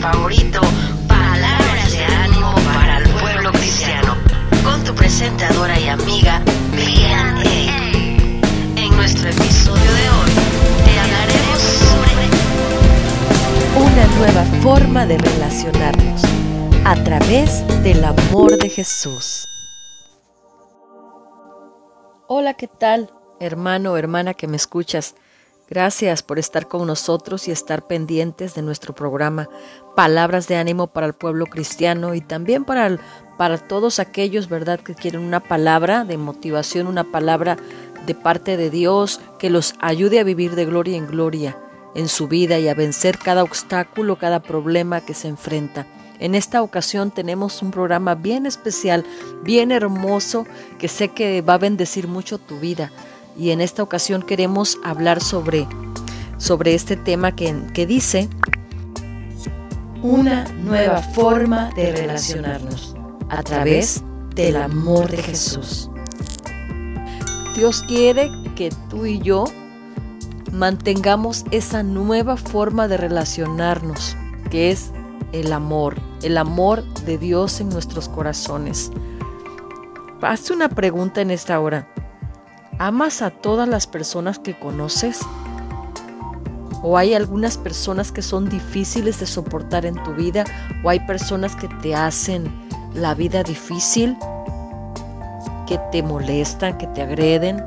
favorito, Palabras de ánimo para el pueblo cristiano, con tu presentadora y amiga, Brian En nuestro episodio de hoy, te hablaremos sobre una nueva forma de relacionarnos a través del amor de Jesús. Hola, ¿qué tal, hermano o hermana que me escuchas? Gracias por estar con nosotros y estar pendientes de nuestro programa Palabras de ánimo para el pueblo cristiano y también para, para todos aquellos, ¿verdad?, que quieren una palabra de motivación, una palabra de parte de Dios que los ayude a vivir de gloria en gloria en su vida y a vencer cada obstáculo, cada problema que se enfrenta. En esta ocasión tenemos un programa bien especial, bien hermoso, que sé que va a bendecir mucho tu vida y en esta ocasión queremos hablar sobre, sobre este tema que, que dice una nueva forma de relacionarnos a través del amor de Jesús. Dios quiere que tú y yo mantengamos esa nueva forma de relacionarnos, que es el amor, el amor de Dios en nuestros corazones. Hazte una pregunta en esta hora. ¿Amas a todas las personas que conoces? ¿O hay algunas personas que son difíciles de soportar en tu vida? ¿O hay personas que te hacen la vida difícil? ¿Que te molestan, que te agreden?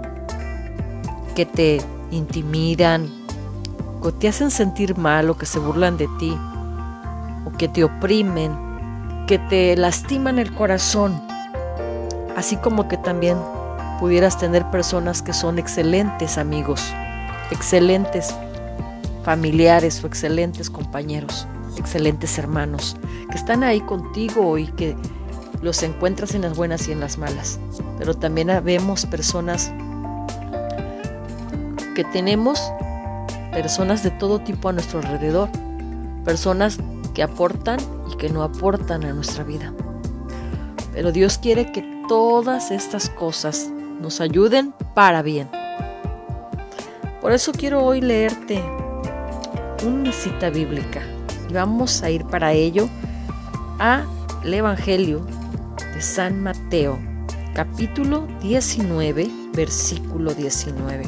¿Que te intimidan? ¿O te hacen sentir mal o que se burlan de ti? ¿O que te oprimen? ¿Que te lastiman el corazón? Así como que también pudieras tener personas que son excelentes amigos, excelentes familiares o excelentes compañeros, excelentes hermanos, que están ahí contigo y que los encuentras en las buenas y en las malas. Pero también vemos personas que tenemos personas de todo tipo a nuestro alrededor, personas que aportan y que no aportan a nuestra vida. Pero Dios quiere que todas estas cosas nos ayuden para bien. Por eso quiero hoy leerte una cita bíblica y vamos a ir para ello a el Evangelio de San Mateo, capítulo 19, versículo 19.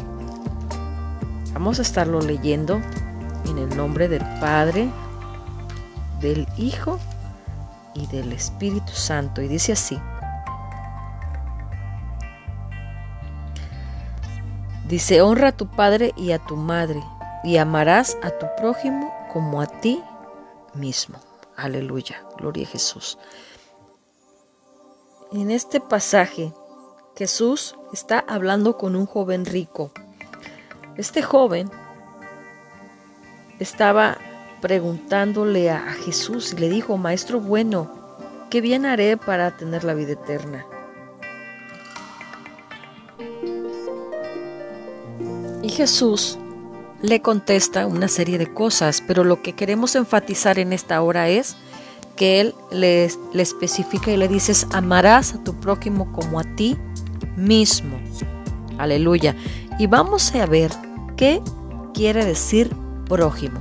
Vamos a estarlo leyendo en el nombre del Padre, del Hijo y del Espíritu Santo. Y dice así. Dice, honra a tu padre y a tu madre, y amarás a tu prójimo como a ti mismo. Aleluya, gloria a Jesús. En este pasaje, Jesús está hablando con un joven rico. Este joven estaba preguntándole a Jesús y le dijo, Maestro bueno, ¿qué bien haré para tener la vida eterna? Jesús le contesta una serie de cosas, pero lo que queremos enfatizar en esta hora es que Él le, especifica y le dices, amarás a tu prójimo como a ti mismo. Aleluya. Y vamos a ver qué quiere decir prójimo.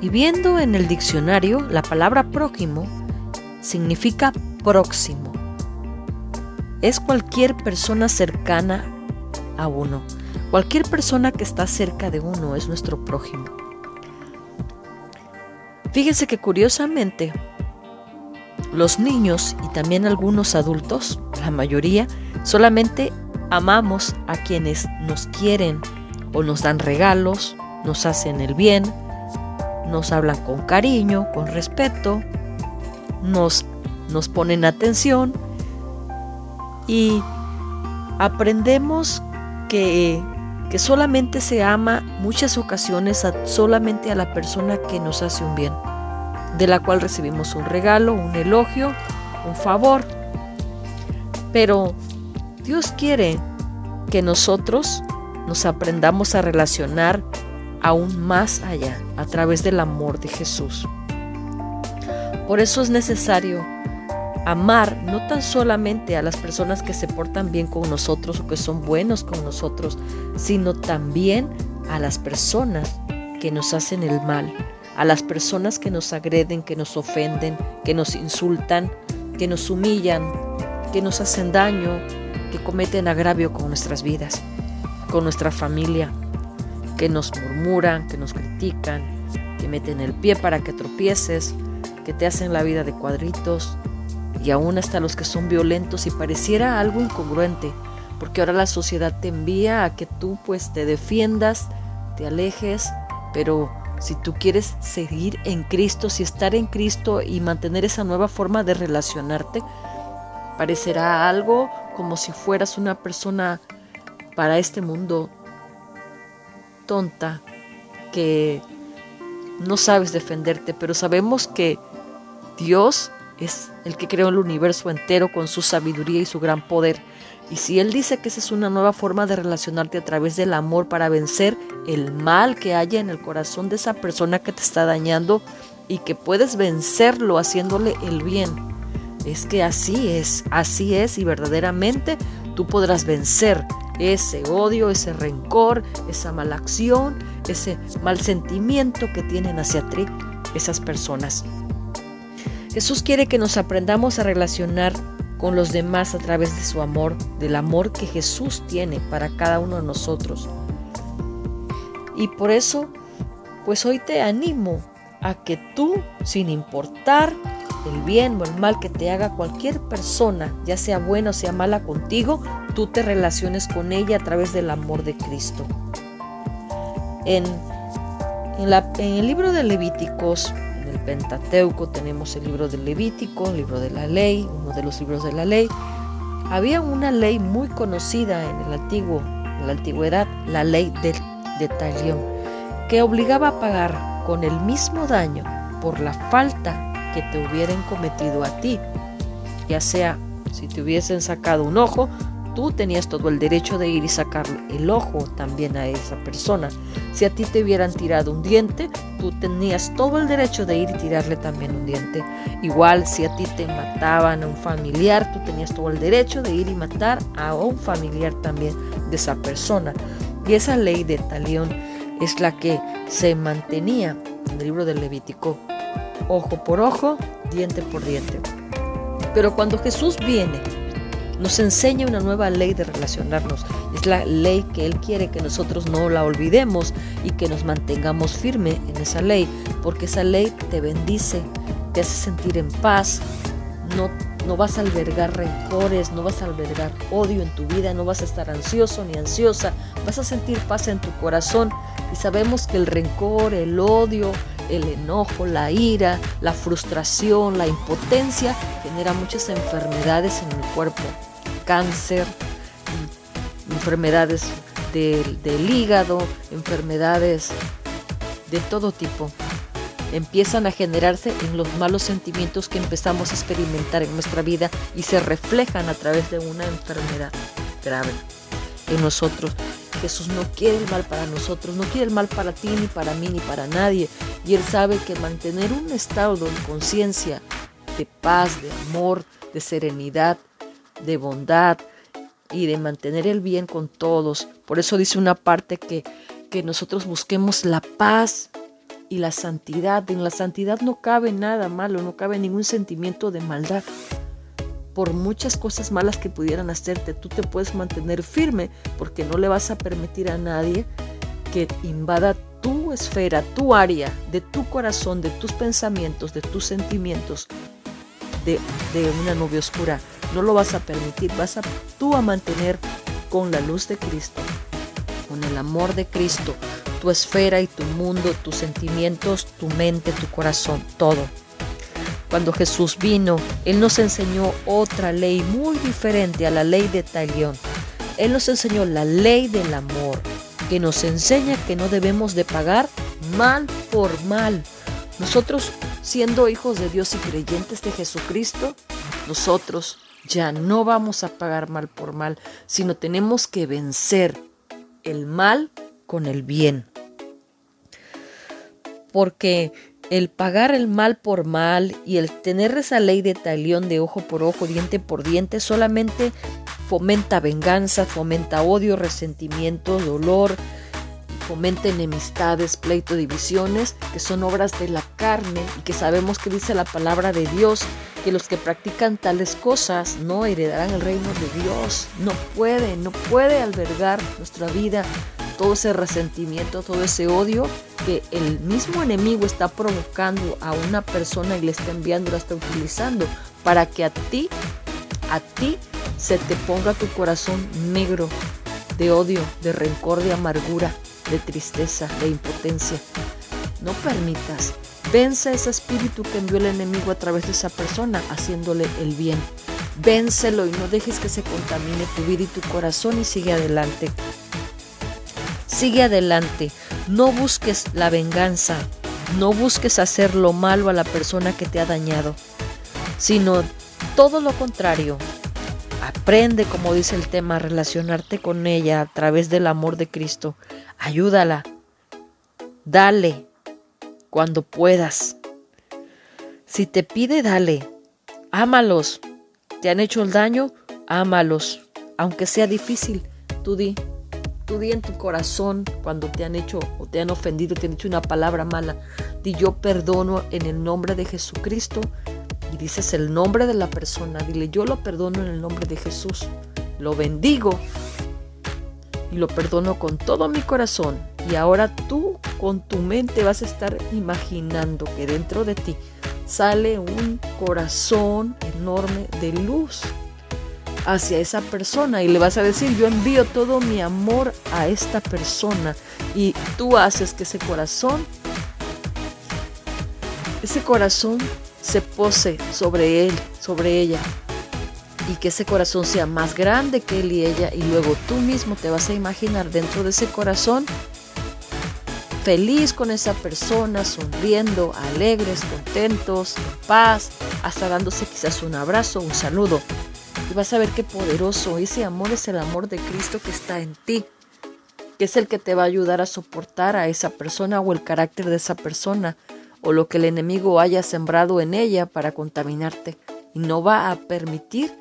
Y viendo en el diccionario, la palabra prójimo significa próximo. Es cualquier persona cercana a uno. Cualquier persona que está cerca de uno es nuestro prójimo. Fíjense que curiosamente los niños y también algunos adultos, la mayoría, solamente amamos a quienes nos quieren o nos dan regalos, nos hacen el bien, nos hablan con cariño, con respeto, nos, nos ponen atención y aprendemos que que solamente se ama muchas ocasiones solamente a la persona que nos hace un bien, de la cual recibimos un regalo, un elogio, un favor. Pero Dios quiere que nosotros nos aprendamos a relacionar aún más allá a través del amor de Jesús. Por eso es necesario amar no tan solamente a las personas que se portan bien con nosotros o que son buenos con nosotros, sino también a las personas que nos hacen el mal, a las personas que nos agreden, que nos ofenden, que nos insultan, que nos humillan, que nos hacen daño, que cometen agravio con nuestras vidas, con nuestra familia, que nos murmuran, que nos critican, que meten el pie para que tropieces, que te hacen la vida de cuadritos, y aún hasta los que son violentos y pareciera algo incongruente, porque ahora la sociedad te envía a que tú pues te defiendas, te alejes, pero si tú quieres seguir en Cristo, si estar en Cristo y mantener esa nueva forma de relacionarte, parecerá algo como si fueras una persona para este mundo tonta, que no sabes defenderte, pero sabemos que Dios es el que creó el universo entero con su sabiduría y su gran poder. Y si Él dice que esa es una nueva forma de relacionarte a través del amor para vencer el mal que haya en el corazón de esa persona que te está dañando y que puedes vencerlo haciéndole el bien, es que así es, así es y verdaderamente tú podrás vencer ese odio, ese rencor, esa mala acción, ese mal sentimiento que tienen hacia ti esas personas. Jesús quiere que nos aprendamos a relacionar con los demás a través de su amor, del amor que Jesús tiene para cada uno de nosotros. Y por eso, pues hoy te animo a que tú, sin importar el bien o el mal que te haga cualquier persona, ya sea buena o sea mala contigo, tú te relaciones con ella a través del amor de Cristo. En, el libro de Levíticos, Pentateuco tenemos el libro del Levítico, el libro de la ley, uno de los libros de la ley. Había una ley muy conocida en el antiguo, en la antigüedad, la ley de, de Talión, que obligaba a pagar con el mismo daño por la falta que te hubieran cometido a ti, ya sea si te hubiesen sacado un ojo, tú tenías todo el derecho de ir y sacarle el ojo también a esa persona. Si a ti te hubieran tirado un diente, tú tenías todo el derecho de ir y tirarle también un diente. Igual si a ti te mataban a un familiar, tú tenías todo el derecho de ir y matar a un familiar también de esa persona. Y esa ley de talión es la que se mantenía en el libro del Levítico, ojo por ojo, diente por diente. Pero cuando Jesús viene nos enseña una nueva ley de relacionarnos. Es la ley que Él quiere que nosotros no la olvidemos y que nos mantengamos firme en esa ley, porque esa ley te bendice, te hace sentir en paz, no, no vas a albergar rencores, no vas a albergar odio en tu vida, no vas a estar ansioso ni ansiosa, vas a sentir paz en tu corazón. Y sabemos que el rencor, el odio, el enojo, la ira, la frustración, la impotencia genera muchas enfermedades en el cuerpo cáncer, enfermedades del, hígado, enfermedades de todo tipo. Empiezan a generarse en los malos sentimientos que empezamos a experimentar en nuestra vida y se reflejan a través de una enfermedad grave en nosotros. Jesús no quiere el mal para nosotros, no quiere el mal para ti, ni para mí, ni para nadie. Y Él sabe que mantener un estado de conciencia, de paz, de amor, de serenidad, de bondad y de mantener el bien con todos. Por eso dice una parte que, que nosotros busquemos la paz y la santidad. En la santidad no cabe nada malo, no cabe ningún sentimiento de maldad. Por muchas cosas malas que pudieran hacerte, tú te puedes mantener firme porque no le vas a permitir a nadie que invada tu esfera, tu área, de tu corazón, de tus pensamientos, de tus sentimientos, de, una nube oscura no lo vas a permitir, vas a tú a mantener con la luz de Cristo, con el amor de Cristo, tu esfera y tu mundo, tus sentimientos, tu mente, tu corazón, todo. Cuando Jesús vino, Él nos enseñó otra ley muy diferente a la ley de Talión. Él nos enseñó la ley del amor, que nos enseña que no debemos de pagar mal por mal. Nosotros, siendo hijos de Dios y creyentes de Jesucristo, nosotros ya no vamos a pagar mal por mal, sino tenemos que vencer el mal con el bien. Porque el pagar el mal por mal y el tener esa ley de talión de ojo por ojo, diente por diente, solamente fomenta venganza, fomenta odio, resentimiento, dolor fomenta enemistades, pleito, divisiones, que son obras de la carne y que sabemos que dice la palabra de Dios, que los que practican tales cosas no heredarán el reino de Dios. No puede, no puede albergar nuestra vida todo ese resentimiento, todo ese odio que el mismo enemigo está provocando a una persona y le está enviando, la está utilizando para que a ti, a ti se te ponga tu corazón negro de odio, de rencor, de amargura, de tristeza, de impotencia. No permitas. Vence ese espíritu que envió el enemigo a través de esa persona, haciéndole el bien. Vénselo y no dejes que se contamine tu vida y tu corazón y sigue adelante. Sigue adelante. No busques la venganza. No busques hacer lo malo a la persona que te ha dañado, sino todo lo contrario. Aprende, como dice el tema, a relacionarte con ella a través del amor de Cristo. Ayúdala. Dale cuando puedas. Si te pide, dale. Ámalos. ¿Te han hecho el daño? Ámalos. Aunque sea difícil, tú di. Tú di en tu corazón cuando te han hecho o te han ofendido, te han hecho una palabra mala. Di yo perdono en el nombre de Jesucristo y dices el nombre de la persona. Dile yo lo perdono en el nombre de Jesús. Lo bendigo y lo perdono con todo mi corazón. Y ahora tú con tu mente vas a estar imaginando que dentro de ti sale un corazón enorme de luz hacia esa persona y le vas a decir, yo envío todo mi amor a esta persona y tú haces que ese corazón, ese corazón se pose sobre él, sobre ella y que ese corazón sea más grande que él y ella y luego tú mismo te vas a imaginar dentro de ese corazón feliz con esa persona, sonriendo, alegres, contentos, en paz, hasta dándose quizás un abrazo, un saludo. Y vas a ver qué poderoso ese amor es el amor de Cristo que está en ti, que es el que te va a ayudar a soportar a esa persona o el carácter de esa persona o lo que el enemigo haya sembrado en ella para contaminarte. Y no va a permitir,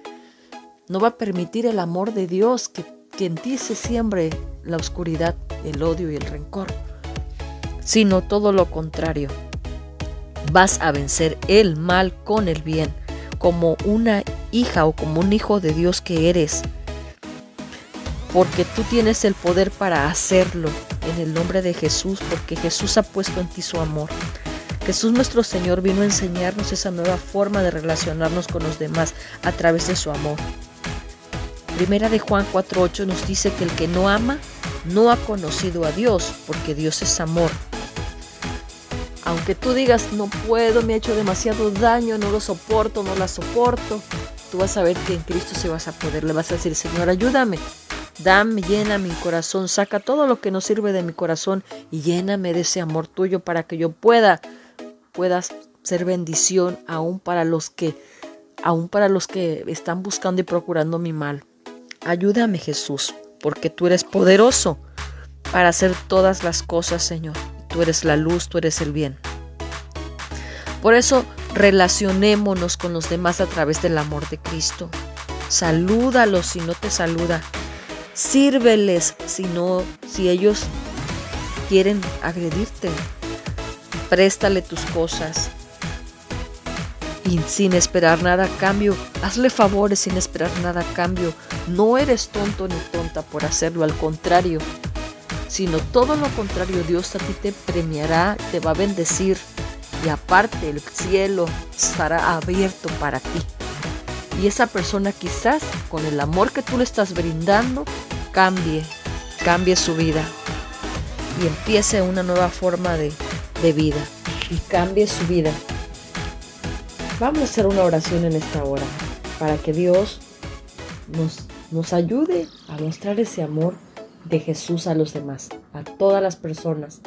no va a permitir el amor de Dios que, que en ti se siembre la oscuridad, el odio y el rencor, sino todo lo contrario. Vas a vencer el mal con el bien como una hija o como un hijo de Dios que eres. Porque tú tienes el poder para hacerlo en el nombre de Jesús, porque Jesús ha puesto en ti su amor. Jesús nuestro Señor vino a enseñarnos esa nueva forma de relacionarnos con los demás a través de su amor. Primera de Juan 4.8 nos dice que el que no ama no ha conocido a Dios, porque Dios es amor. Aunque tú digas, no puedo, me ha hecho demasiado daño, no lo soporto, no la soporto, tú vas a ver que en Cristo se vas a poder. Le vas a decir, Señor, ayúdame. Dame, llena mi corazón, saca todo lo que no sirve de mi corazón y lléname de ese amor tuyo para que yo pueda, puedas ser bendición aún para los que, aún para los que están buscando y procurando mi mal. Ayúdame, Jesús, porque tú eres poderoso para hacer todas las cosas, Señor tú eres la luz, tú eres el bien. Por eso relacionémonos con los demás a través del amor de Cristo. Salúdalos si no te saluda. Sírveles si no, si ellos quieren agredirte. Préstale tus cosas. Y sin esperar nada a cambio, hazle favores sin esperar nada a cambio. No eres tonto ni tonta por hacerlo, al contrario, sino todo lo contrario, Dios a ti te premiará, te va a bendecir y aparte el cielo estará abierto para ti. Y esa persona quizás con el amor que tú le estás brindando cambie, cambie su vida y empiece una nueva forma de, de vida y cambie su vida. Vamos a hacer una oración en esta hora para que Dios nos, nos ayude a mostrar ese amor de Jesús a los demás, a todas las personas,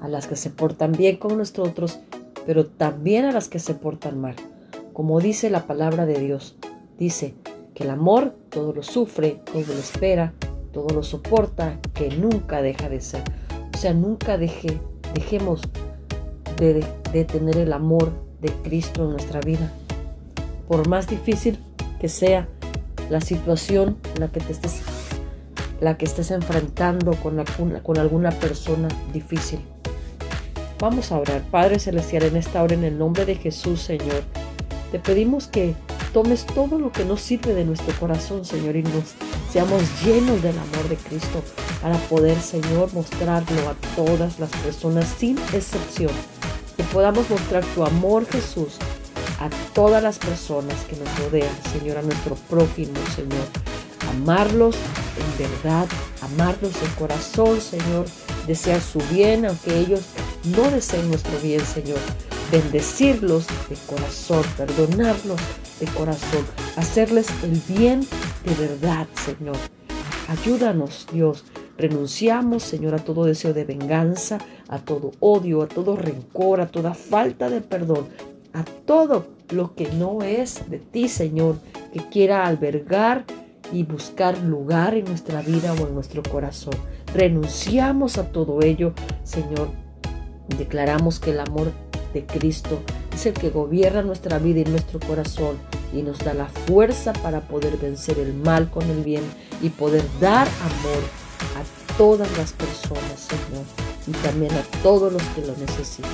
a las que se portan bien con nosotros, pero también a las que se portan mal. Como dice la palabra de Dios, dice que el amor todo lo sufre, todo lo espera, todo lo soporta, que nunca deja de ser. O sea, nunca deje, dejemos de, tener el amor de Cristo en nuestra vida. Por más difícil que sea la situación en la que te estés la que estés enfrentando con, con alguna persona difícil. Vamos a orar. Padre Celestial, en esta hora, en el nombre de Jesús, Señor, te pedimos que tomes todo lo que nos sirve de nuestro corazón, Señor, y nos seamos llenos del amor de Cristo para poder, Señor, mostrarlo a todas las personas sin excepción. Que podamos mostrar tu amor, Jesús, a todas las personas que nos rodean, Señor, a nuestro prójimo, Señor. Amarlos en verdad, amarlos de corazón, Señor, desear su bien, aunque ellos no deseen nuestro bien, Señor. Bendecirlos de corazón, perdonarlos de corazón, hacerles el bien de verdad, Señor. Ayúdanos, Dios. Renunciamos, Señor, a todo deseo de venganza, a todo odio, a todo rencor, a toda falta de perdón, a todo lo que no es de ti, Señor, que quiera albergar y buscar lugar en nuestra vida o en nuestro corazón. Renunciamos a todo ello, Señor. Declaramos que el amor de Cristo es el que gobierna nuestra vida y nuestro corazón y nos da la fuerza para poder vencer el mal con el bien y poder dar amor a todas las personas, Señor, y también a todos los que lo necesitan.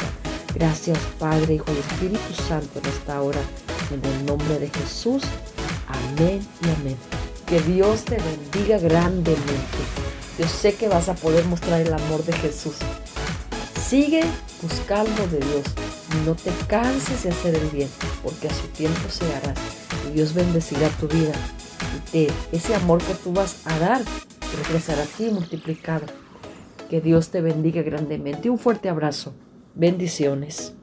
Gracias, Padre, Hijo y Espíritu Santo, en esta hora, en el nombre de Jesús. Amén y amén. Que Dios te bendiga grandemente. Yo sé que vas a poder mostrar el amor de Jesús. Sigue buscando de Dios. No te canses de hacer el bien, porque a su tiempo se hará. Y Dios bendecirá tu vida. Y te, ese amor que tú vas a dar regresará a ti multiplicado. Que Dios te bendiga grandemente. Un fuerte abrazo. Bendiciones.